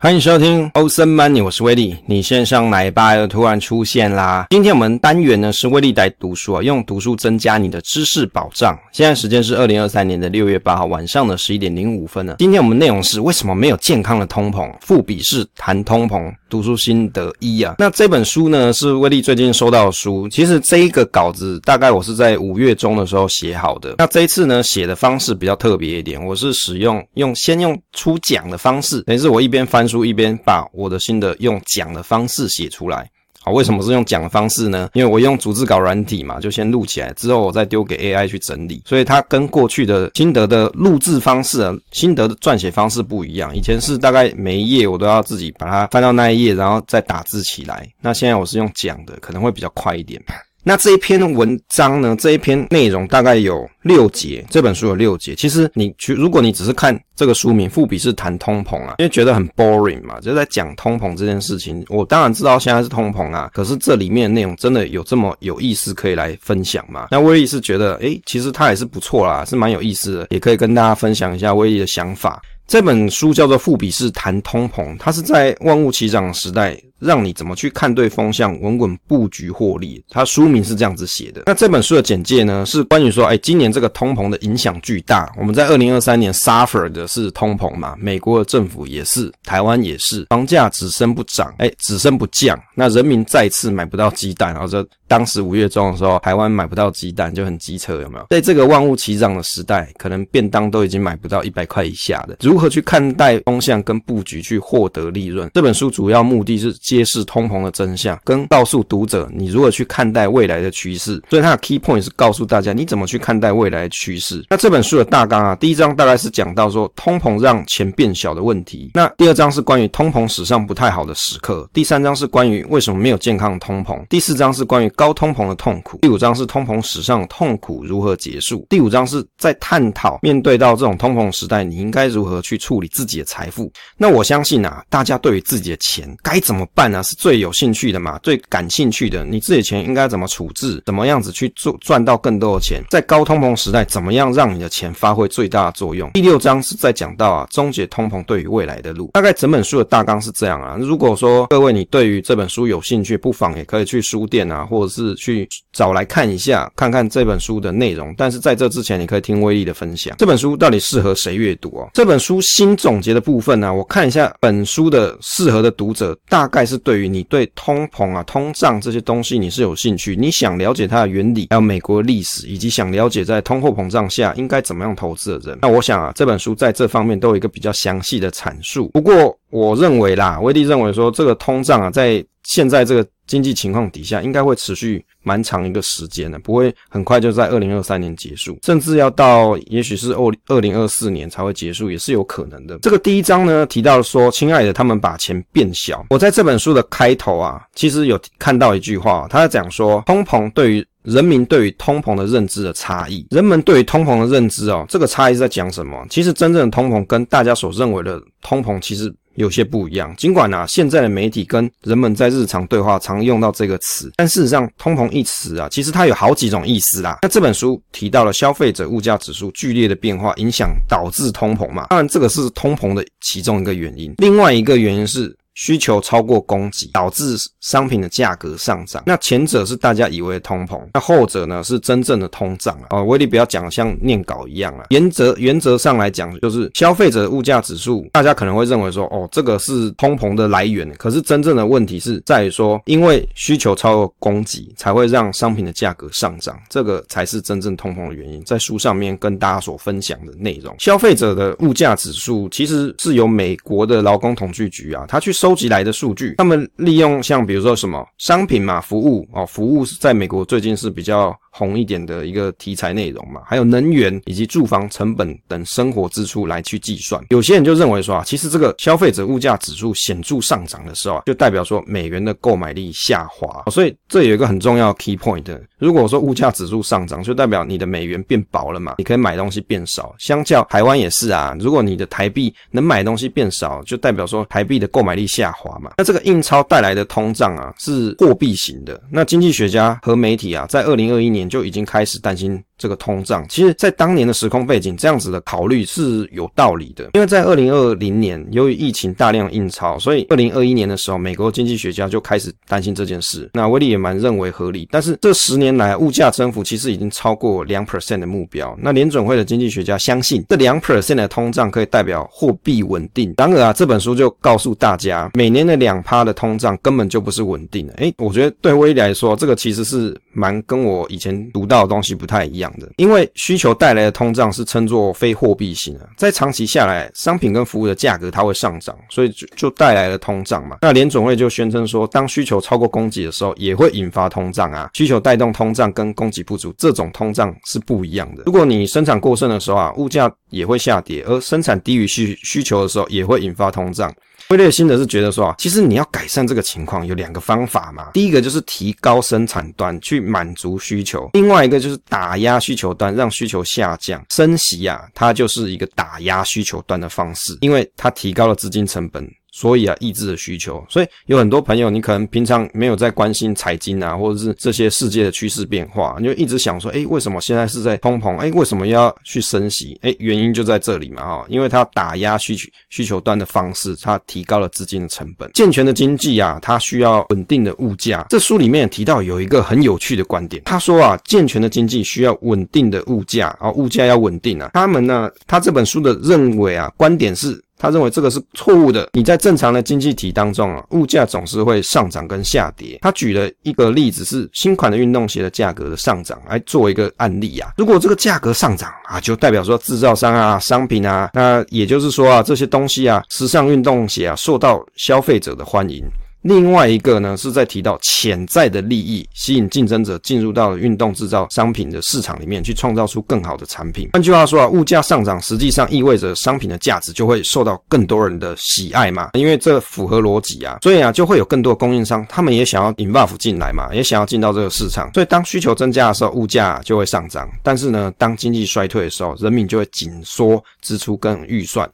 欢迎收听欧森 Money，我是威利。你线上奶爸又突然出现啦！今天我们单元呢是威力来读书啊，用读书增加你的知识保障。现在时间是二零二三年的六月八号晚上的十一点零五分了。今天我们内容是为什么没有健康的通膨？富比士谈通膨，读书心得一啊。那这本书呢是威力最近收到的书。其实这一个稿子大概我是在五月中的时候写好的。那这一次呢写的方式比较特别一点，我是使用用先用出讲的方式，等于是我一边翻。书一边把我的心得用讲的方式写出来，好，为什么是用讲的方式呢？因为我用逐字稿软体嘛，就先录起来，之后我再丢给 AI 去整理，所以它跟过去的心得的录制方式啊，心得的撰写方式不一样。以前是大概每一页我都要自己把它翻到那一页，然后再打字起来。那现在我是用讲的，可能会比较快一点。那这一篇文章呢？这一篇内容大概有六节，这本书有六节。其实你去，如果你只是看这个书名《富比士谈通膨》啊，因为觉得很 boring 嘛，就在讲通膨这件事情。我当然知道现在是通膨啊，可是这里面的内容真的有这么有意思可以来分享吗？那威力是觉得，诶，其实它也是不错啦，是蛮有意思的，也可以跟大家分享一下威力的想法。这本书叫做《富比士谈通膨》，它是在万物齐涨时代。让你怎么去看对风向，稳稳布局获利。它书名是这样子写的。那这本书的简介呢，是关于说，哎，今年这个通膨的影响巨大。我们在二零二三年 suffer 的是通膨嘛，美国的政府也是，台湾也是，房价只升不涨，哎，只升不降。那人民再次买不到鸡蛋，然后这当时五月中的时候，台湾买不到鸡蛋就很机车，有没有？在这个万物齐涨的时代，可能便当都已经买不到一百块以下的。如何去看待风向跟布局去获得利润？这本书主要目的是。揭示通膨的真相，跟告诉读者你如何去看待未来的趋势。所以它的 key point 是告诉大家你怎么去看待未来的趋势。那这本书的大纲啊，第一章大概是讲到说通膨让钱变小的问题。那第二章是关于通膨史上不太好的时刻。第三章是关于为什么没有健康的通膨。第四章是关于高通膨的痛苦。第五章是通膨史上的痛苦如何结束。第五章是在探讨面对到这种通膨时代，你应该如何去处理自己的财富。那我相信啊，大家对于自己的钱该怎么办呢？是最有兴趣的嘛，最感兴趣的，你自己钱应该怎么处置，怎么样子去做赚到更多的钱，在高通膨时代，怎么样让你的钱发挥最大的作用？第六章是在讲到啊，终结通膨对于未来的路。大概整本书的大纲是这样啊。如果说各位你对于这本书有兴趣，不妨也可以去书店啊，或者是去找来看一下，看看这本书的内容。但是在这之前，你可以听威力的分享。这本书到底适合谁阅读啊？这本书新总结的部分呢，我看一下本书的适合的读者，大概是对于。你对通膨啊、通胀这些东西你是有兴趣，你想了解它的原理，还有美国历史，以及想了解在通货膨胀下应该怎么样投资的人，那我想啊，这本书在这方面都有一个比较详细的阐述。不过，我认为啦，威利认为说这个通胀啊，在现在这个经济情况底下，应该会持续蛮长一个时间的，不会很快就在二零二三年结束，甚至要到也许是二二零二四年才会结束，也是有可能的。这个第一章呢提到说，亲爱的，他们把钱变小。我在这本书的开头啊，其实有看到一句话，他在讲说，通膨对于人民对于通膨的认知的差异，人们对于通膨的认知哦，这个差异在讲什么？其实真正的通膨跟大家所认为的通膨其实。有些不一样，尽管啊，现在的媒体跟人们在日常对话常用到这个词，但事实上，通膨一词啊，其实它有好几种意思啦。那这本书提到了消费者物价指数剧烈的变化，影响导致通膨嘛，当然这个是通膨的其中一个原因，另外一个原因是。需求超过供给，导致商品的价格上涨。那前者是大家以为的通膨，那后者呢是真正的通胀啊。哦，威力不要讲像念稿一样啊。原则原则上来讲，就是消费者物价指数，大家可能会认为说，哦，这个是通膨的来源。可是真正的问题是在于说，因为需求超过供给，才会让商品的价格上涨，这个才是真正通膨的原因。在书上面跟大家所分享的内容，消费者的物价指数其实是由美国的劳工统计局啊，他去收。收集来的数据，他们利用像比如说什么商品嘛，服务哦，服务是在美国最近是比较。红一点的一个题材内容嘛，还有能源以及住房成本等生活支出来去计算。有些人就认为说啊，其实这个消费者物价指数显著上涨的时候啊，就代表说美元的购买力下滑。所以这有一个很重要的 key point，如果说物价指数上涨，就代表你的美元变薄了嘛，你可以买东西变少。相较台湾也是啊，如果你的台币能买东西变少，就代表说台币的购买力下滑嘛。那这个印钞带来的通胀啊，是货币型的。那经济学家和媒体啊，在二零二一年。就已经开始担心这个通胀。其实，在当年的时空背景，这样子的考虑是有道理的。因为在二零二零年，由于疫情大量印钞，所以二零二一年的时候，美国经济学家就开始担心这件事。那威利也蛮认为合理。但是这十年来，物价增幅其实已经超过两 percent 的目标。那联准会的经济学家相信，这两 percent 的通胀可以代表货币稳定。然而啊，这本书就告诉大家，每年的两趴的通胀根本就不是稳定的。诶，我觉得对威利来说，这个其实是蛮跟我以前读到的东西不太一样的。因为需求带来的通胀是称作非货币性的，在长期下来，商品跟服务的价格它会上涨，所以就就带来了通胀嘛。那联准会就宣称说，当需求超过供给的时候，也会引发通胀啊。需求带动通胀跟供给不足这种通胀是不一样的。如果你生产过剩的时候啊，物价也会下跌，而生产低于需需求的时候，也会引发通胀。威利的心得是觉得说啊，其实你要改善这个情况有两个方法嘛。第一个就是提高生产端去满足需求，另外一个就是打压需求端，让需求下降。升息呀，它就是一个打压需求端的方式，因为它提高了资金成本。所以啊，抑制了需求。所以有很多朋友，你可能平常没有在关心财经啊，或者是这些世界的趋势变化，你就一直想说，诶，为什么现在是在通膨？诶，为什么要去升息？诶，原因就在这里嘛，哈，因为它打压需求需求端的方式，它提高了资金的成本。健全的经济啊，它需要稳定的物价。这书里面也提到有一个很有趣的观点，他说啊，健全的经济需要稳定的物价啊，物价要稳定啊。他们呢，他这本书的认为啊，观点是。他认为这个是错误的。你在正常的经济体当中啊，物价总是会上涨跟下跌。他举了一个例子，是新款的运动鞋的价格的上涨，来做一个案例啊。如果这个价格上涨啊，就代表说制造商啊、商品啊，那也就是说啊，这些东西啊，时尚运动鞋啊，受到消费者的欢迎。另外一个呢，是在提到潜在的利益，吸引竞争者进入到运动制造商品的市场里面，去创造出更好的产品。换句话说啊，物价上涨实际上意味着商品的价值就会受到更多人的喜爱嘛，因为这符合逻辑啊，所以啊，就会有更多的供应商，他们也想要 involve 进来嘛，也想要进到这个市场。所以当需求增加的时候，物价就会上涨。但是呢，当经济衰退的时候，人民就会紧缩支出跟预算。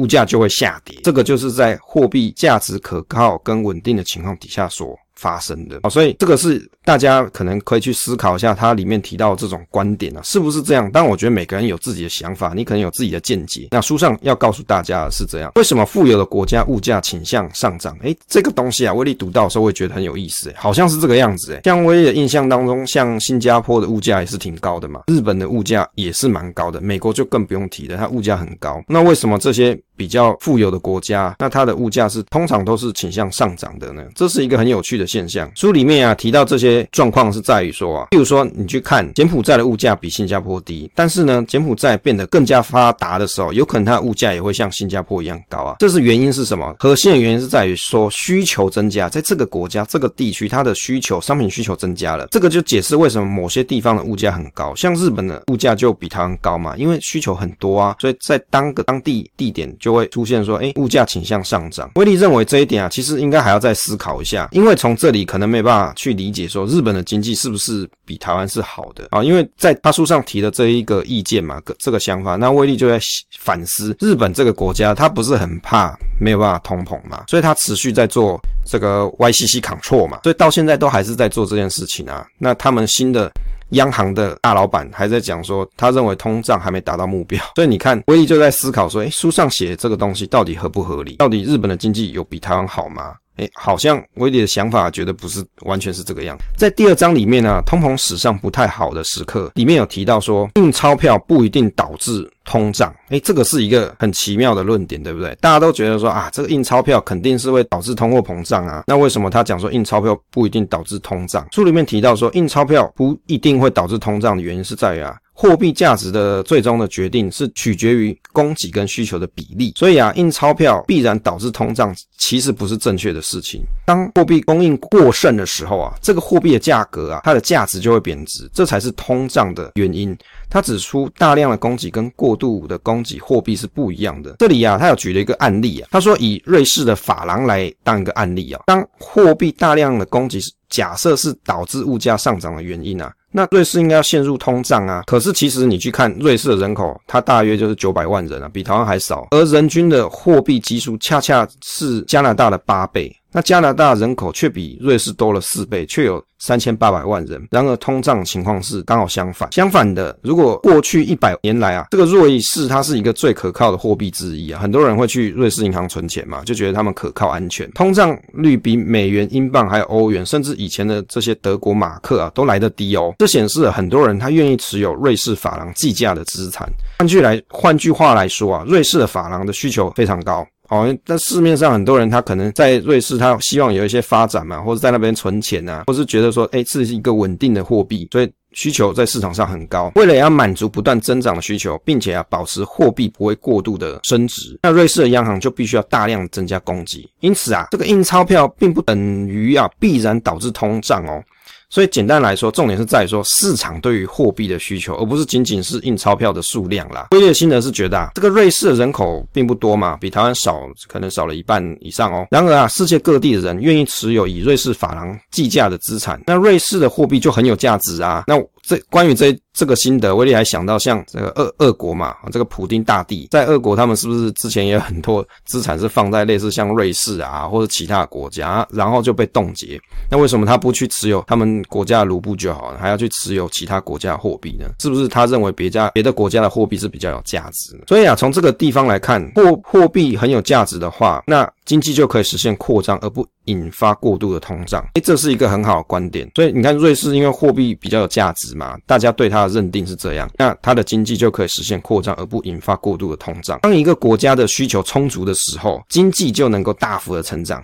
物价就会下跌，这个就是在货币价值可靠跟稳定的情况底下所发生的啊。所以这个是。大家可能可以去思考一下，它里面提到这种观点啊，是不是这样？但我觉得每个人有自己的想法，你可能有自己的见解。那书上要告诉大家的是这样：为什么富有的国家物价倾向上涨？诶，这个东西啊，威利读到的时候会觉得很有意思，诶，好像是这个样子，诶，像威利印象当中，像新加坡的物价也是挺高的嘛，日本的物价也是蛮高的，美国就更不用提了，它物价很高。那为什么这些比较富有的国家，那它的物价是通常都是倾向上涨的呢？这是一个很有趣的现象。书里面啊提到这些。状况是在于说啊，譬如说你去看柬埔寨的物价比新加坡低，但是呢，柬埔寨变得更加发达的时候，有可能它的物价也会像新加坡一样高啊。这是原因是什么？核心的原因是在于说需求增加，在这个国家这个地区，它的需求商品需求增加了，这个就解释为什么某些地方的物价很高，像日本的物价就比台湾高嘛，因为需求很多啊，所以在当个当地地点就就会出现说，哎，物价倾向上涨。威利认为这一点啊，其实应该还要再思考一下，因为从这里可能没办法去理解说。日本的经济是不是比台湾是好的啊？因为在他书上提的这一个意见嘛，这个想法，那威利就在反思日本这个国家，他不是很怕没有办法通膨嘛，所以他持续在做这个 YCC control 嘛，所以到现在都还是在做这件事情啊。那他们新的央行的大老板还在讲说，他认为通胀还没达到目标，所以你看威利就在思考说，诶，书上写这个东西到底合不合理？到底日本的经济有比台湾好吗？诶，好像威利的想法觉得不是完全是这个样。在第二章里面呢、通膨史上不太好的时刻，里面有提到说，印钞票不一定导致通胀。诶，这个是一个很奇妙的论点，对不对？大家都觉得说啊，这个印钞票肯定是会导致通货膨胀啊。那为什么他讲说印钞票不一定导致通胀？书里面提到说，印钞票不一定会导致通胀的原因是在于啊。货币价值的最终的决定是取决于供给跟需求的比例，所以啊，印钞票必然导致通胀，其实不是正确的事情。当货币供应过剩的时候啊，这个货币的价格啊，它的价值就会贬值，这才是通胀的原因。他指出，大量的供给跟过度的供给货币是不一样的。这里啊，他有举了一个案例啊，他说以瑞士的法郎来当一个案例啊，当货币大量的供给，假设是导致物价上涨的原因啊。那瑞士应该要陷入通胀啊，可是其实你去看瑞士的人口，它大约就是九百万人啊，比台湾还少，而人均的货币基数恰恰是加拿大的八倍。那加拿大人口却比瑞士多了四倍，却有三千八百万人。然而通胀情况是刚好相反。相反的，如果过去一百年来啊，这个瑞士它是一个最可靠的货币之一啊，很多人会去瑞士银行存钱嘛，就觉得他们可靠安全。通胀率比美元、英镑还有欧元，甚至以前的这些德国马克啊，都来得低哦。这显示了很多人他愿意持有瑞士法郎计价的资产。换句来，换句话来说啊，瑞士的法郎的需求非常高。哦，但市面上很多人他可能在瑞士，他希望有一些发展嘛，或者在那边存钱啊，或是觉得说，哎，这是一个稳定的货币，所以需求在市场上很高。为了要满足不断增长的需求，并且要保持货币不会过度的升值，那瑞士的央行就必须要大量增加供给。因此啊，这个印钞票并不等于啊必然导致通胀哦。所以简单来说，重点是在于说市场对于货币的需求，而不是仅仅是印钞票的数量啦。威利的心得是觉得啊，这个瑞士的人口并不多嘛，比台湾少，可能少了一半以上哦。然而啊，世界各地的人愿意持有以瑞士法郎计价的资产，那瑞士的货币就很有价值啊。那这关于这这个心得，威利还想到像这个俄俄国嘛，这个普丁大帝在俄国，他们是不是之前也有很多资产是放在类似像瑞士啊或者其他国家，然后就被冻结？那为什么他不去持有他们国家的卢布就好了，还要去持有其他国家的货币呢？是不是他认为别家别的国家的货币是比较有价值？所以啊，从这个地方来看，货货币很有价值的话，那经济就可以实现扩张，而不引发过度的通胀。诶，这是一个很好的观点。所以你看，瑞士因为货币比较有价值嘛，大家对它的认定是这样，那它的经济就可以实现扩张，而不引发过度的通胀。当一个国家的需求充足的时候，经济就能够大幅的成长。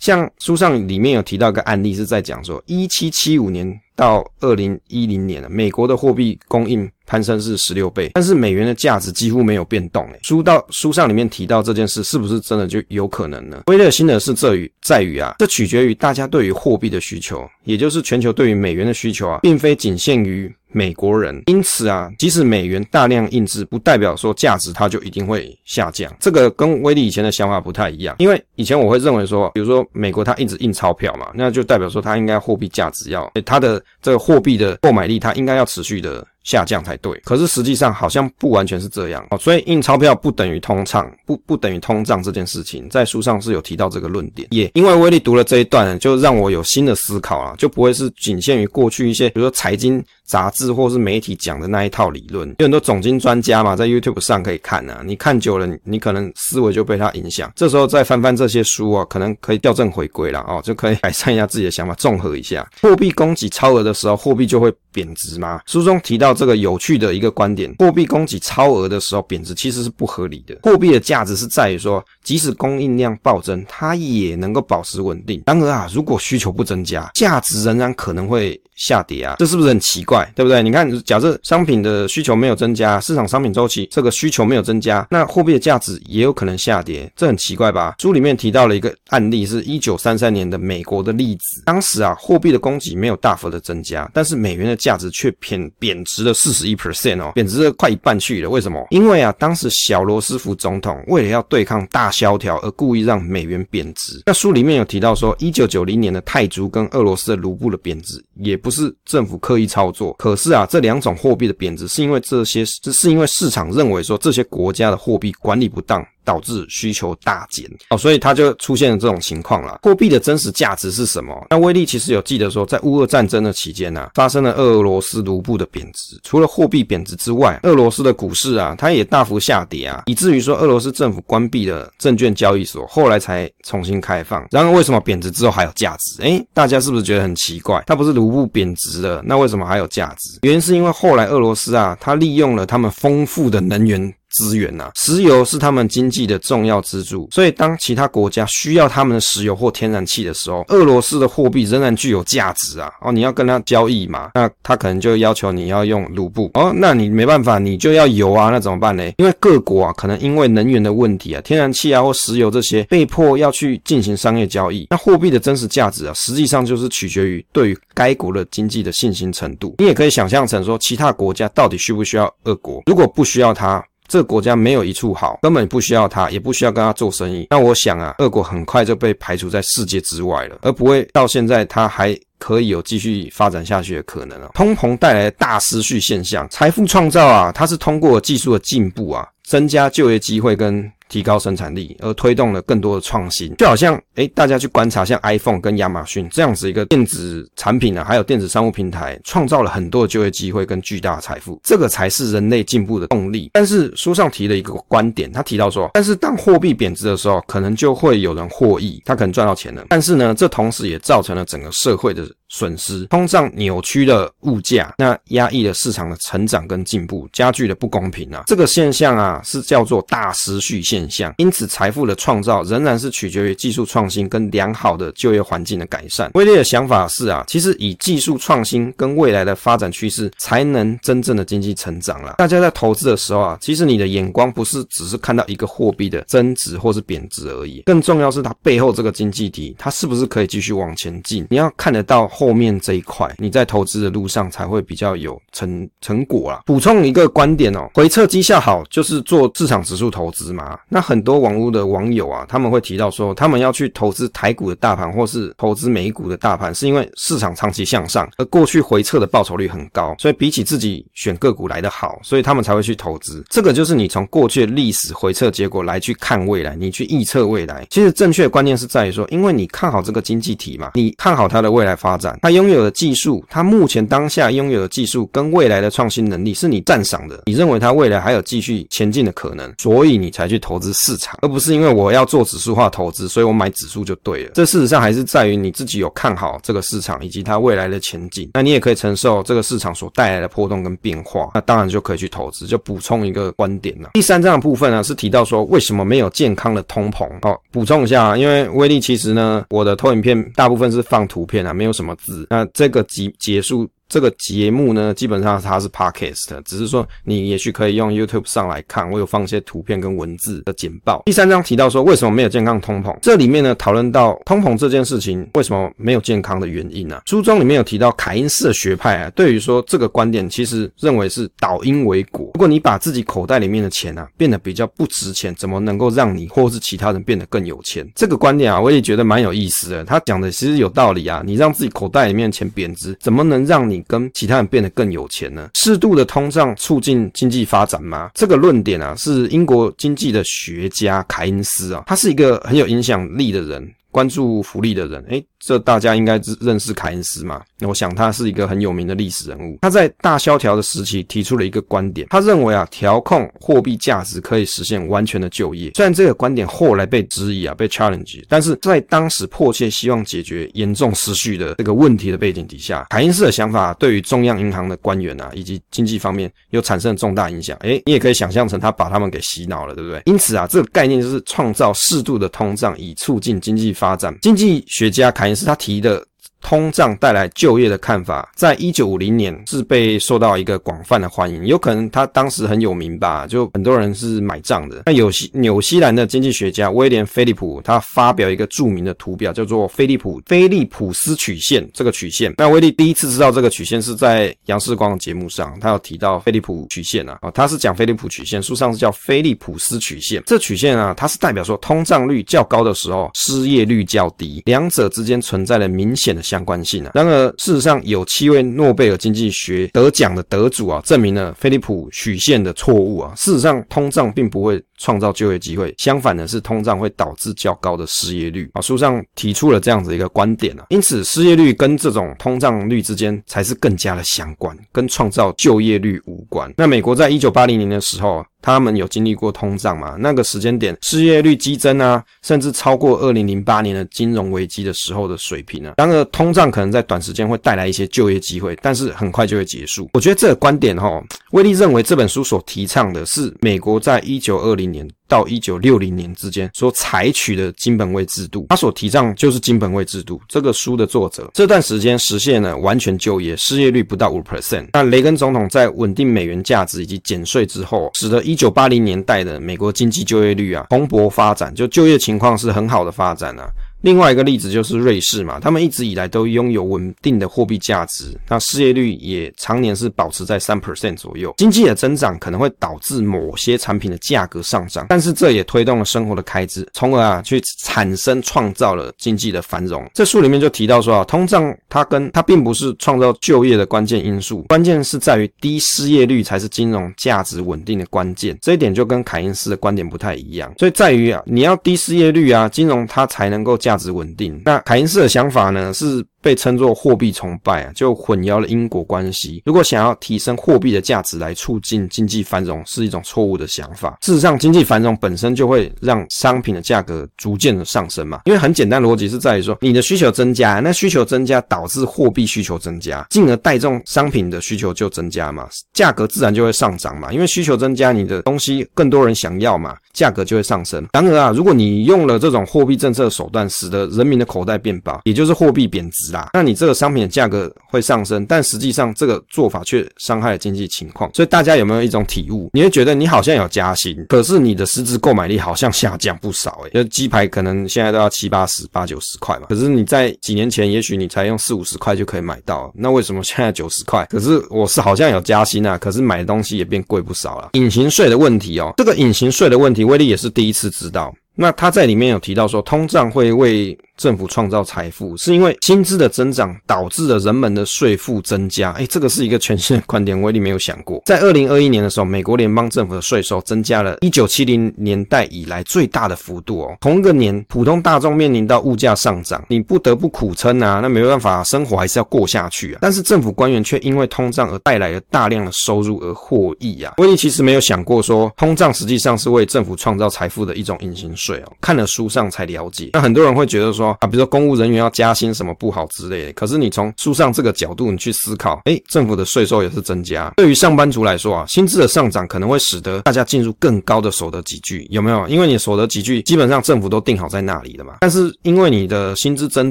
像书上里面有提到一个案例，是在讲说，一七七五年到二零一零年，美国的货币供应攀升是十六倍，但是美元的价值几乎没有变动。诶，书到书上里面提到这件事，是不是真的就有可能呢？威利的心得是在于在于啊，这取决于大家对于货币的需求，也就是全球对于美元的需求啊，并非仅限于。美国人，因此啊，即使美元大量印制，不代表说价值它就一定会下降。这个跟威利以前的想法不太一样，因为以前我会认为说，比如说美国它一直印钞票嘛，那就代表说它应该货币价值要，它的这个货币的购买力它应该要持续的。下降才对，可是实际上好像不完全是这样哦，所以印钞票不等于通胀，不不等于通胀这件事情，在书上是有提到这个论点。也因为威利读了这一段，就让我有新的思考啊，就不会是仅限于过去一些，比如说财经杂志或是媒体讲的那一套理论。有很多总经专家嘛，在 YouTube 上可以看啊，你看久了，你可能思维就被他影响。这时候再翻翻这些书啊，可能可以校正回归了哦，就可以改善一下自己的想法，综合一下。货币供给超额的时候，货币就会贬值吗？书中提到。这个有趣的一个观点，货币供给超额的时候贬值其实是不合理的。货币的价值是在于说，即使供应量暴增，它也能够保持稳定。然而啊，如果需求不增加，价值仍然可能会下跌啊，这是不是很奇怪？对不对？你看，假设商品的需求没有增加，市场商品周期这个需求没有增加，那货币的价值也有可能下跌，这很奇怪吧？书里面提到了一个案例，是一九三三年的美国的例子。当时啊，货币的供给没有大幅的增加，但是美元的价值却贬贬值这四十一 percent 哦，贬值了快一半去了。为什么？因为啊，当时小罗斯福总统为了要对抗大萧条而故意让美元贬值。那书里面有提到说，一九九零年的泰铢跟俄罗斯的卢布的贬值也。不是政府刻意操作，可是啊，这两种货币的贬值是因为这些，这是因为市场认为说这些国家的货币管理不当。导致需求大减哦，所以它就出现了这种情况了。货币的真实价值是什么？那威利其实有记得说，在乌俄战争的期间呢、啊，发生了俄罗斯卢布的贬值。除了货币贬值之外，俄罗斯的股市啊，它也大幅下跌啊，以至于说俄罗斯政府关闭了证券交易所，后来才重新开放。然而，为什么贬值之后还有价值？诶，大家是不是觉得很奇怪？它不是卢布贬值了，那为什么还有价值？原因是因为后来俄罗斯啊，它利用了他们丰富的能源。资源呐，石油是他们经济的重要支柱，所以当其他国家需要他们的石油或天然气的时候，俄罗斯的货币仍然具有价值啊！哦，你要跟他交易嘛，那他可能就要求你要用卢布哦，那你没办法，你就要油啊，那怎么办呢？因为各国啊，可能因为能源的问题啊，天然气啊或石油这些，被迫要去进行商业交易。那货币的真实价值啊，实际上就是取决于对于该国的经济的信心程度。你也可以想象成说，其他国家到底需不需要俄国？如果不需要它。这个国家没有一处好，根本不需要他，也不需要跟他做生意。那我想啊，俄国很快就被排除在世界之外了，而不会到现在他还可以有继续发展下去的可能啊。通膨带来的大失序现象，财富创造啊，它是通过技术的进步啊，增加就业机会跟提高生产力，而推动了更多的创新。就好像，诶，大家去观察像 iPhone 跟亚马逊这样子一个电子产品啊，还有电子商务平台，创造了很多的就业机会跟巨大的财富，这个才是人类进步的动力。但是书上提了一个观点，他提到说，但是当货币贬值的时候，可能就会有人获益，他可能赚到钱了。但是呢，这同时也造成了整个社会的损失，通胀扭曲了物价，那压抑了市场的成长跟进步，加剧了不公平啊。这个现象啊，是叫做大失序现象。因此，财富的创造仍然是取决于技术创新跟良好的就业环境的改善。威利的想法是啊，其实以技术创新跟未来的发展趋势，才能真正的经济成长啦。大家在投资的时候啊，其实你的眼光不是只是看到一个货币的增值或是贬值而已，更重要是它背后这个经济体，它是不是可以继续往前进？你要看得到。后面这一块，你在投资的路上才会比较有成成果啦。补充一个观点哦，回撤绩效好就是做市场指数投资嘛。那很多网络的网友啊，他们会提到说，他们要去投资台股的大盘，或是投资美股的大盘，是因为市场长期向上，而过去回撤的报酬率很高，所以比起自己选个股来的好，所以他们才会去投资。这个就是你从过去的历史回撤结果来去看未来，你去预测未来。其实正确的观念是在于说，因为你看好这个经济体嘛，你看好它的未来发展。他拥有的技术，他目前当下拥有的技术跟未来的创新能力是你赞赏的，你认为他未来还有继续前进的可能，所以你才去投资市场，而不是因为我要做指数化投资，所以我买指数就对了。这事实上还是在于你自己有看好这个市场以及它未来的前景，那你也可以承受这个市场所带来的波动跟变化，那当然就可以去投资。就补充一个观点了。第三章的部分呢，是提到说为什么没有健康的通膨。哦，补充一下，啊因为威利其实呢，我的投影片大部分是放图片啊，没有什么。子，那这个结结束。这个节目呢，基本上它是 podcast，只是说你也许可以用 YouTube 上来看，我有放一些图片跟文字的简报。第三章提到说，为什么没有健康通膨？这里面呢，讨论到通膨这件事情为什么没有健康的原因呢、啊？书中里面有提到凯因斯的学派啊，对于说这个观点，其实认为是倒因为果。如果你把自己口袋里面的钱啊变得比较不值钱，怎么能够让你或是其他人变得更有钱？这个观点啊，我也觉得蛮有意思的。他讲的其实有道理啊，你让自己口袋里面的钱贬值，怎么能让你你跟其他人变得更有钱呢？适度的通胀促进经济发展吗？这个论点啊，是英国经济的学家凯恩斯啊，他是一个很有影响力的人，关注福利的人，诶这大家应该知认识凯恩斯嘛？那我想他是一个很有名的历史人物。他在大萧条的时期提出了一个观点，他认为啊，调控货币价值可以实现完全的就业。虽然这个观点后来被质疑啊，被 challenge，但是在当时迫切希望解决严重失序的这个问题的背景底下，凯恩斯的想法对于中央银行的官员啊，以及经济方面又产生了重大影响。诶，你也可以想象成他把他们给洗脑了，对不对？因此啊，这个概念就是创造适度的通胀，以促进经济发展。经济学家凯恩是他提的。通胀带来就业的看法，在一九五零年是被受到一个广泛的欢迎，有可能他当时很有名吧，就很多人是买账的。那有西纽西兰的经济学家威廉·菲利普，他发表一个著名的图表，叫做菲利普菲利普斯曲线。这个曲线，那威利第一次知道这个曲线是在杨世光的节目上，他有提到菲利普曲线啊，哦，他是讲菲利普曲线，书上是叫菲利普斯曲线。这曲线啊，它是代表说通胀率较高的时候，失业率较低，两者之间存在了明显的相。关性啊，然而事实上有七位诺贝尔经济学得奖的得主啊，证明了菲利普曲线的错误啊。事实上，通胀并不会创造就业机会，相反的是，通胀会导致较高的失业率啊。书上提出了这样子一个观点啊，因此失业率跟这种通胀率之间才是更加的相关，跟创造就业率无关。那美国在一九八零年的时候，他们有经历过通胀嘛？那个时间点失业率激增啊，甚至超过二零零八年的金融危机的时候的水平啊。当然，通胀可能在短时间会带来一些就业机会，但是很快就会结束。我觉得这个观点哈，威利认为这本书所提倡的是美国在一九二零年。到一九六零年之间所采取的金本位制度，他所提倡就是金本位制度。这个书的作者这段时间实现了完全就业，失业率不到五 percent。那雷根总统在稳定美元价值以及减税之后，使得一九八零年代的美国经济就业率啊蓬勃发展，就就业情况是很好的发展啊。另外一个例子就是瑞士嘛，他们一直以来都拥有稳定的货币价值，那失业率也常年是保持在三 percent 左右。经济的增长可能会导致某些产品的价格上涨，但是这也推动了生活的开支，从而啊去产生创造了经济的繁荣。这书里面就提到说啊，通胀它跟它并不是创造就业的关键因素，关键是在于低失业率才是金融价值稳定的关键。这一点就跟凯因斯的观点不太一样，所以在于啊，你要低失业率啊，金融它才能够价值稳定。那凯恩斯的想法呢是。被称作货币崇拜啊，就混淆了因果关系。如果想要提升货币的价值来促进经济繁荣，是一种错误的想法。事实上，经济繁荣本身就会让商品的价格逐渐的上升嘛。因为很简单逻辑是在于说，你的需求增加，那需求增加导致货币需求增加，进而带动商品的需求就增加嘛，价格自然就会上涨嘛。因为需求增加，你的东西更多人想要嘛，价格就会上升。然而啊，如果你用了这种货币政策手段，使得人民的口袋变薄，也就是货币贬值。那你这个商品的价格会上升，但实际上这个做法却伤害了经济情况。所以大家有没有一种体悟？你会觉得你好像有加薪，可是你的实质购买力好像下降不少。诶，就鸡排可能现在都要七八十、八九十块嘛，可是你在几年前也许你才用四五十块就可以买到，那为什么现在九十块？可是我是好像有加薪啊，可是买的东西也变贵不少了。隐形税的问题哦，这个隐形税的问题，威力也是第一次知道。那他在里面有提到说，通胀会为政府创造财富，是因为薪资的增长导致了人们的税负增加。诶，这个是一个全新的观点，威力没有想过。在二零二一年的时候，美国联邦政府的税收增加了一九七零年代以来最大的幅度哦。同一个年，普通大众面临到物价上涨，你不得不苦撑啊，那没办法，生活还是要过下去啊。但是政府官员却因为通胀而带来了大量的收入而获益啊。威力其实没有想过说，通胀实际上是为政府创造财富的一种隐形税税哦。看了书上才了解。那很多人会觉得说，啊，比如说公务人员要加薪什么不好之类的，可是你从书上这个角度你去思考，诶，政府的税收也是增加。对于上班族来说啊，薪资的上涨可能会使得大家进入更高的所得级距，有没有？因为你所得级距基本上政府都定好在那里的嘛。但是因为你的薪资增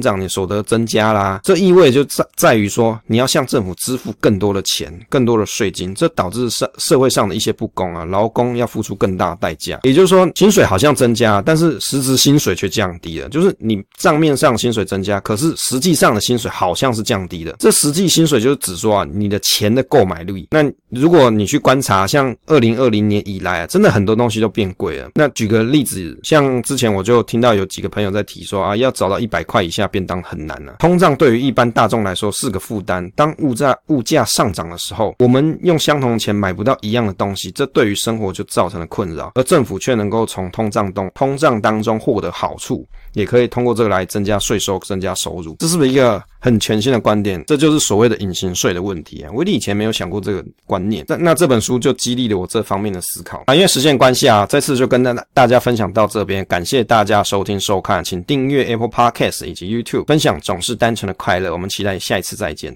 长，你所得增加啦，这意味就在在于说你要向政府支付更多的钱，更多的税金，这导致社社会上的一些不公啊，劳工要付出更大的代价。也就是说，薪水好像增加，但是实质薪水却降低了，就是你账面上薪水增加，可是实际上的薪水好像是降低的。这实际薪水就是指说啊，你的钱的购买力。那如果你去观察，像二零二零年以来啊，真的很多东西都变贵了。那举个例子，像之前我就听到有几个朋友在提说啊，要找到一百块以下便当很难了啊。通胀对于一般大众来说是个负担。当物价物价上涨的时候，我们用相同的钱买不到一样的东西，这对于生活就造成了困扰，而政府却能够从通胀中通胀当中获得好处，也可以通过这个来增加税收、增加收入，这是不是一个很全新的观点？这就是所谓的隐形税的问题啊！我以前没有想过这个观念，那那这本书就激励了我这方面的思考啊。因为时间关系啊，再次就跟大大家分享到这边，感谢大家收听收看，请订阅 Apple Podcast 以及 YouTube，分享总是单纯的快乐。我们期待下一次再见。